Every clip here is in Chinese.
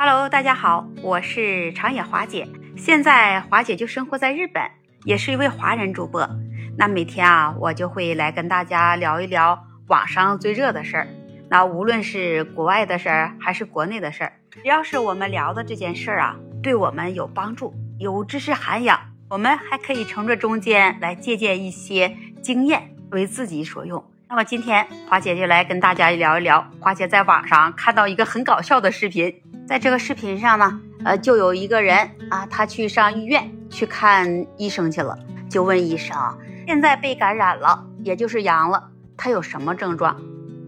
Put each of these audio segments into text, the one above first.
Hello，大家好，我是长野华姐。现在华姐就生活在日本，也是一位华人主播。那每天啊，我就会来跟大家聊一聊网上最热的事儿。那无论是国外的事儿，还是国内的事儿，只要是我们聊的这件事儿啊，对我们有帮助，有知识涵养，我们还可以从这中间来借鉴一些经验，为自己所用。那么今天华姐就来跟大家聊一聊，华姐在网上看到一个很搞笑的视频。在这个视频上呢，呃，就有一个人啊，他去上医院去看医生去了，就问医生，现在被感染了，也就是阳了，他有什么症状？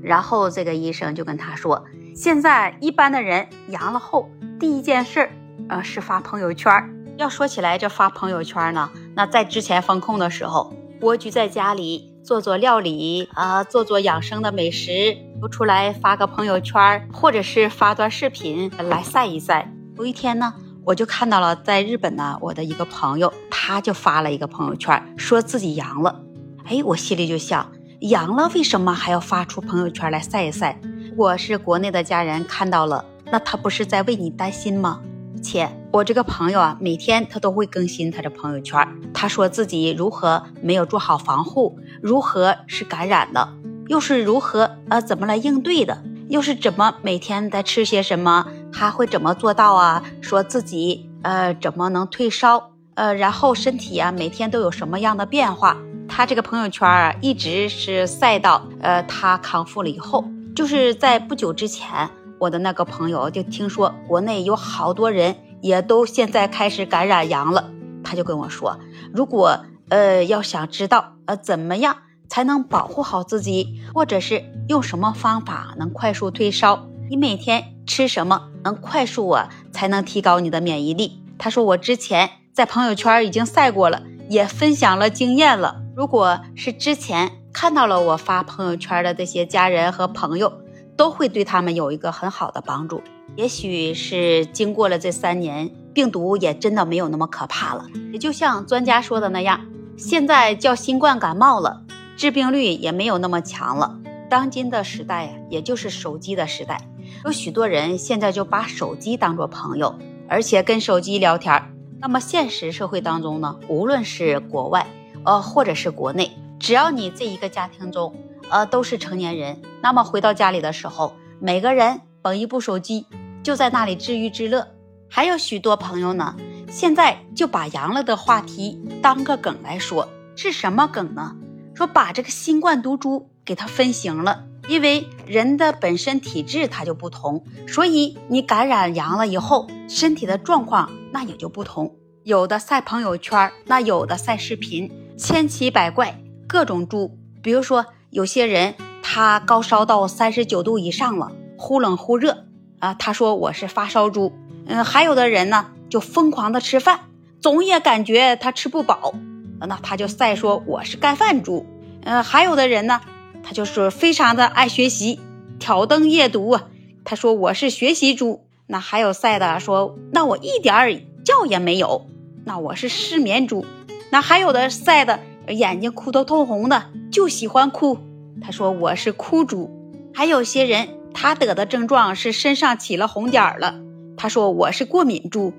然后这个医生就跟他说，现在一般的人阳了后，第一件事儿，呃，是发朋友圈。要说起来，这发朋友圈呢，那在之前封控的时候，蜗居在家里做做料理啊，做做养生的美食。不出来发个朋友圈，或者是发段视频来晒一晒。有一天呢，我就看到了在日本呢，我的一个朋友，他就发了一个朋友圈，说自己阳了。哎，我心里就想，阳了为什么还要发出朋友圈来晒一晒？我是国内的家人看到了，那他不是在为你担心吗？且我这个朋友啊，每天他都会更新他的朋友圈，他说自己如何没有做好防护，如何是感染的。又是如何呃怎么来应对的？又是怎么每天在吃些什么？他会怎么做到啊？说自己呃怎么能退烧？呃，然后身体啊每天都有什么样的变化？他这个朋友圈啊一直是晒到呃他康复了以后，就是在不久之前，我的那个朋友就听说国内有好多人也都现在开始感染阳了，他就跟我说，如果呃要想知道呃怎么样。才能保护好自己，或者是用什么方法能快速退烧？你每天吃什么能快速啊？才能提高你的免疫力？他说我之前在朋友圈已经晒过了，也分享了经验了。如果是之前看到了我发朋友圈的这些家人和朋友，都会对他们有一个很好的帮助。也许是经过了这三年，病毒也真的没有那么可怕了。也就像专家说的那样，现在叫新冠感冒了。致病率也没有那么强了。当今的时代呀，也就是手机的时代，有许多人现在就把手机当做朋友，而且跟手机聊天。那么现实社会当中呢，无论是国外，呃，或者是国内，只要你这一个家庭中，呃，都是成年人，那么回到家里的时候，每个人捧一部手机，就在那里自娱自乐。还有许多朋友呢，现在就把阳了的话题当个梗来说，是什么梗呢？说把这个新冠毒株给它分型了，因为人的本身体质它就不同，所以你感染阳了以后，身体的状况那也就不同。有的晒朋友圈，那有的晒视频，千奇百怪，各种猪。比如说有些人他高烧到三十九度以上了，忽冷忽热啊，他说我是发烧猪。嗯，还有的人呢就疯狂的吃饭，总也感觉他吃不饱。那他就晒说我是干饭猪，嗯，还有的人呢，他就是非常的爱学习，挑灯夜读啊。他说我是学习猪。那还有晒的说，那我一点儿觉也没有，那我是失眠猪。那还有的晒的眼睛哭得通红的，就喜欢哭，他说我是哭猪。还有些人他得的症状是身上起了红点儿了，他说我是过敏猪。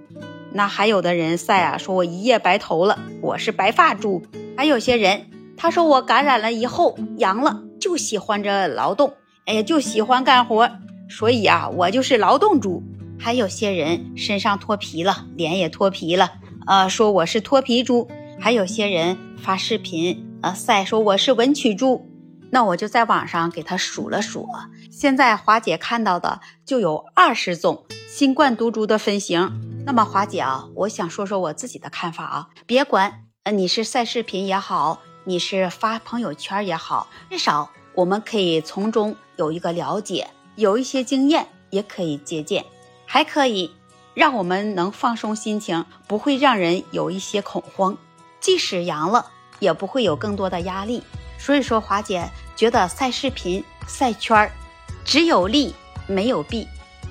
那还有的人晒啊，说我一夜白头了，我是白发猪；还有些人他说我感染了以后阳了，就喜欢这劳动，哎呀，就喜欢干活，所以啊，我就是劳动猪。还有些人身上脱皮了，脸也脱皮了，呃，说我是脱皮猪。还有些人发视频，呃，晒说我是文曲猪。那我就在网上给他数了数，现在华姐看到的就有二十种新冠毒株的分型。那么华姐啊，我想说说我自己的看法啊。别管呃你是晒视频也好，你是发朋友圈也好，至少我们可以从中有一个了解，有一些经验也可以借鉴，还可以让我们能放松心情，不会让人有一些恐慌。即使阳了，也不会有更多的压力。所以说，华姐觉得晒视频、晒圈儿只有利没有弊。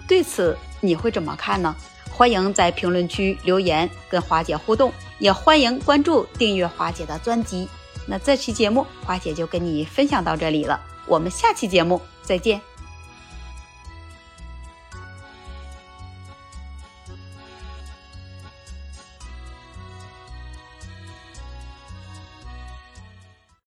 对此你会怎么看呢？欢迎在评论区留言跟华姐互动，也欢迎关注订阅华姐的专辑。那这期节目华姐就跟你分享到这里了，我们下期节目再见。